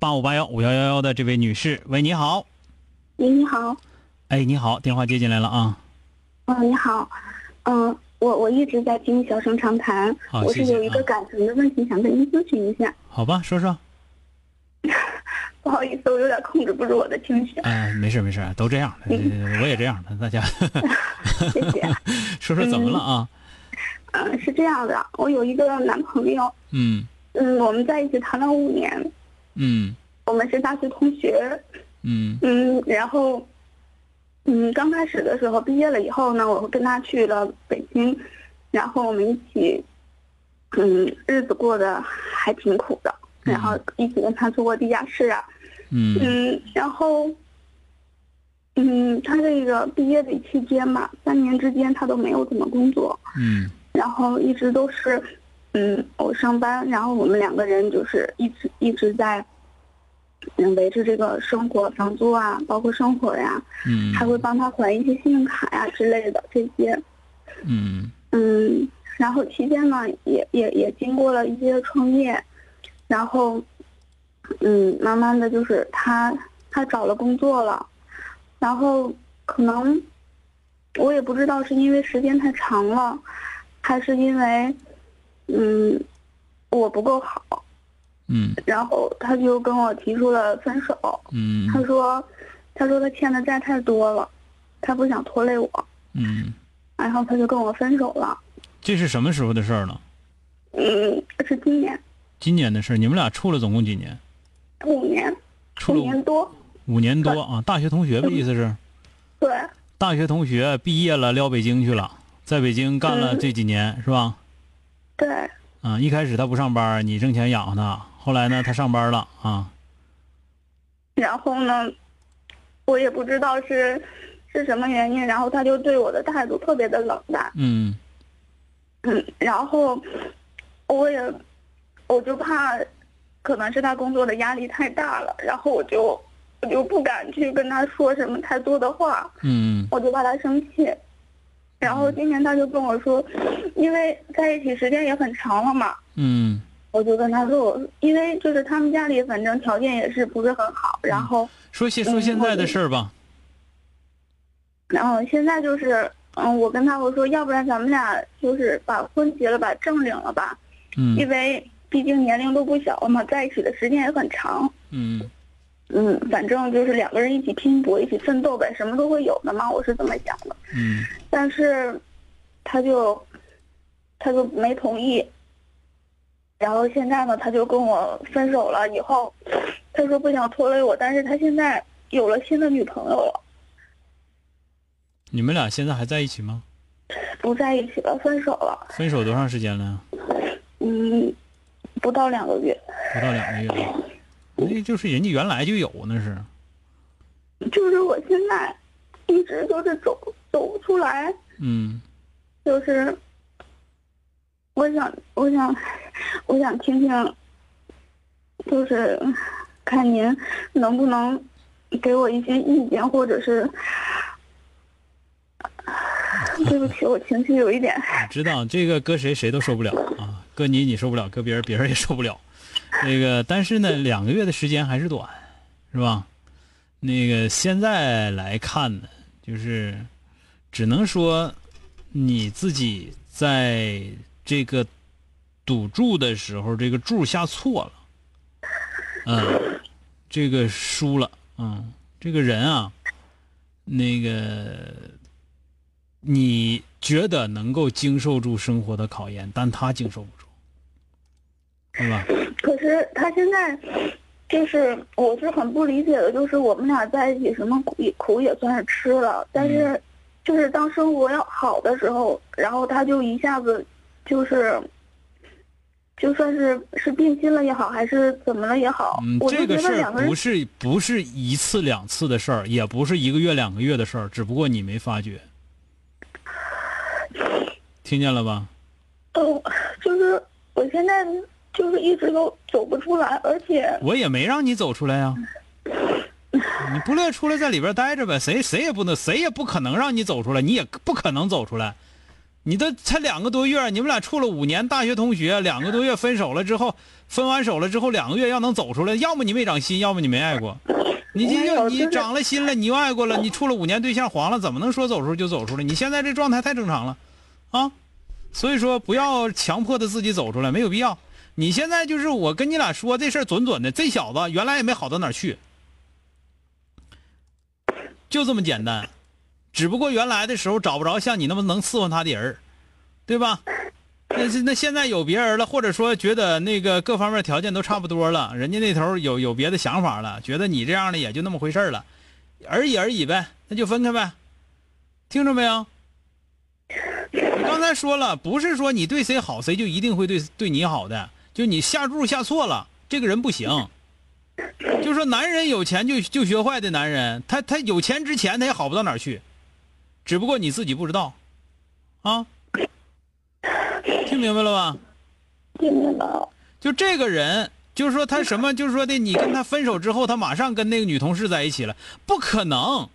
八五八幺五幺幺幺的这位女士，喂，你好。喂，你好。哎，你好，电话接进来了啊。哦，你好。嗯，我我一直在听小声长谈，我是有一个感情的问题想跟您咨询一下。好吧，说说。不好意思，我有点控制不住我的情绪。哎，没事没事，都这样，我也这样的，大家。谢谢。说说怎么了啊？嗯，是这样的，我有一个男朋友。嗯。嗯，我们在一起谈了五年。嗯，我们是大学同学。嗯嗯，然后，嗯，刚开始的时候，毕业了以后呢，我跟他去了北京，然后我们一起，嗯，日子过得还挺苦的。然后一起跟他做过地下室啊。嗯嗯，然后，嗯，他这个毕业的期间吧，三年之间他都没有怎么工作。嗯，然后一直都是。嗯，我上班，然后我们两个人就是一直一直在，嗯，维持这个生活、房租啊，包括生活呀，嗯，还会帮他还一些信用卡呀之类的这些，嗯嗯，然后期间呢，也也也经过了一些创业，然后，嗯，慢慢的就是他他找了工作了，然后可能我也不知道是因为时间太长了，还是因为。嗯，我不够好，嗯，然后他就跟我提出了分手，嗯，他说，他说他欠的债太多了，他不想拖累我，嗯，然后他就跟我分手了。这是什么时候的事儿呢？嗯，是今年。今年的事儿，你们俩处了总共几年？五年。处了五年多。五年多啊，大学同学的意思是？对。大学同学毕业了，撩北京去了，在北京干了这几年，是吧？对，嗯，一开始他不上班，你挣钱养活他。后来呢，他上班了啊。然后呢，我也不知道是是什么原因，然后他就对我的态度特别的冷淡。嗯。嗯，然后我也我就怕，可能是他工作的压力太大了，然后我就我就不敢去跟他说什么太多的话。嗯。我就怕他生气。然后今年他就跟我说，因为在一起时间也很长了嘛。嗯。我就跟他说，我因为就是他们家里反正条件也是不是很好，然后说现说现在的事儿吧。然后现在就是，嗯，我跟他我说，要不然咱们俩就是把婚结了，把证领了吧。嗯。因为毕竟年龄都不小了嘛，在一起的时间也很长。嗯。嗯，反正就是两个人一起拼搏，一起奋斗呗，什么都会有的嘛，我是这么想的。嗯。但是，他就，他就没同意。然后现在呢，他就跟我分手了。以后，他说不想拖累我，但是他现在有了新的女朋友了。你们俩现在还在一起吗？不在一起了，分手了。分手多长时间了？嗯，不到两个月。不到两个月。那就是人家原来就有，那是。就是我现在一直都是走走不出来。嗯。就是，我想，我想，我想听听，就是看您能不能给我一些意见，或者是，对不起，我情绪有一点。知道这个搁谁谁都受不了啊，搁你你受不了，搁别人别人也受不了。那个，但是呢，两个月的时间还是短，是吧？那个现在来看呢，就是只能说你自己在这个赌注的时候，这个注下错了，嗯，这个输了，嗯，这个人啊，那个你觉得能够经受住生活的考验，但他经受不住，对吧？可是他现在，就是我是很不理解的，就是我们俩在一起，什么苦也苦也算是吃了，但是，就是当生活要好的时候，然后他就一下子，就是，就算是是变心了也好，还是怎么了也好，嗯，这个事儿不是不是一次两次的事儿，也不是一个月两个月的事儿，只不过你没发觉。听见了吧？嗯，就是我现在就是一直都走不出来，而且我也没让你走出来呀、你不乐意出来，在里边待着呗。谁谁也不能，谁也不可能让你走出来，你也不可能走出来。你都才两个多月，你们俩处了五年，大学同学，两个多月分手了之后，分完手了之后两个月要能走出来，要么你没长心，要么你没爱过。你又你长了心了，你又爱过了，你处了五年对象黄了，怎么能说走出就走出来？你现在这状态太正常了，啊，所以说不要强迫的自己走出来，没有必要。你现在就是我跟你俩说这事儿准准的，这小子原来也没好到哪儿去，就这么简单。只不过原来的时候找不着像你那么能伺候他的人对吧？那那现在有别人了，或者说觉得那个各方面条件都差不多了，人家那头有有别的想法了，觉得你这样的也就那么回事儿了，而已而已呗，那就分开呗。听着没有？我刚才说了，不是说你对谁好，谁就一定会对对你好的，就你下注下错了，这个人不行。就说男人有钱就就学坏的男人，他他有钱之前他也好不到哪去，只不过你自己不知道，啊，听明白了吧？听明白。就这个人，就是说他什么，就是说的，你跟他分手之后，他马上跟那个女同事在一起了，不可能。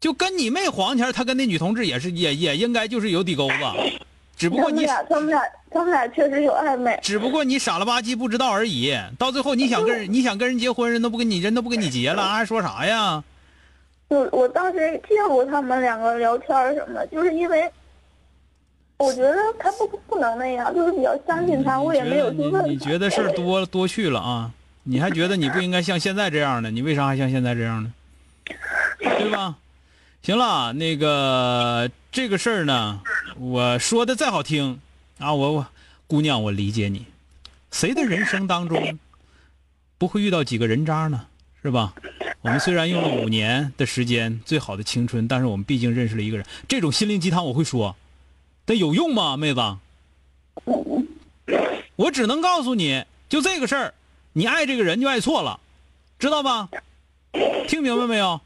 就跟你妹黄前，他跟那女同志也是，也也应该就是有底沟子，只不过你，他们俩，他们俩，他们俩确实有暧昧。只不过你傻了吧唧不知道而已。到最后你想跟人，你想跟人结婚，人都不跟你，人都不跟你结了，还说啥呀？我我当时见过他们两个聊天什么的，就是因为我觉得他不不能那样，就是比较相信他，我也没有去问。你你觉得事儿多多去了啊？你还觉得你不应该像现在这样的？你为啥还像现在这样呢？对吧？行了，那个这个事儿呢，我说的再好听啊，我我姑娘，我理解你。谁的人生当中不会遇到几个人渣呢？是吧？我们虽然用了五年的时间，最好的青春，但是我们毕竟认识了一个人。这种心灵鸡汤我会说，但有用吗，妹子？我只能告诉你，就这个事儿，你爱这个人就爱错了，知道吧？听明白没有？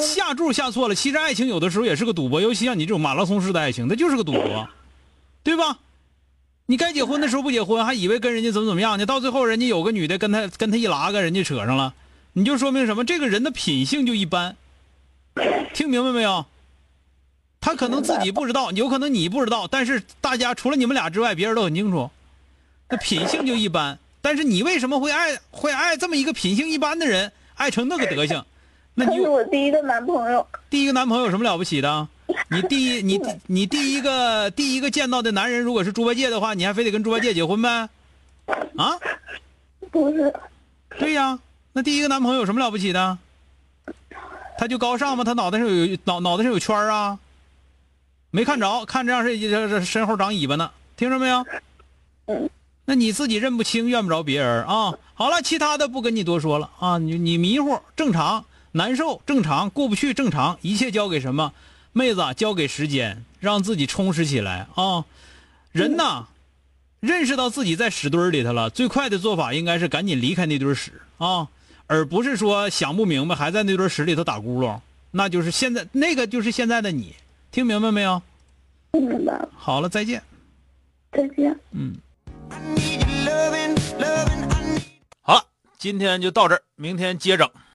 下注下错了，其实爱情有的时候也是个赌博，尤其像你这种马拉松式的爱情，它就是个赌博，对吧？你该结婚的时候不结婚，还以为跟人家怎么怎么样呢？到最后人家有个女的跟他跟他一拉个，人家扯上了，你就说明什么？这个人的品性就一般，听明白没有？他可能自己不知道，有可能你不知道，但是大家除了你们俩之外，别人都很清楚。那品性就一般，但是你为什么会爱会爱这么一个品性一般的人，爱成那个德行？那他是你 我第一个男朋友，第一个男朋友有什么了不起的？你第一你第 你第一个第一个见到的男人，如果是猪八戒的话，你还非得跟猪八戒结婚呗？啊，不是，对呀，那第一个男朋友有什么了不起的？他就高尚吗？他脑袋上有脑脑袋上有圈儿啊？没看着，看这样是这这身后长尾巴呢，听着没有？嗯。那你自己认不清，怨不着别人啊。好了，其他的不跟你多说了啊。你你迷糊正常，难受正常，过不去正常，一切交给什么？妹子，交给时间，让自己充实起来啊。人呐，认识到自己在屎堆儿里头了，最快的做法应该是赶紧离开那堆屎啊，而不是说想不明白还在那堆屎里头打咕噜，那就是现在那个就是现在的你，听明白没有？听明白了。好了，再见。再见。嗯好了，今天就到这儿，明天接整。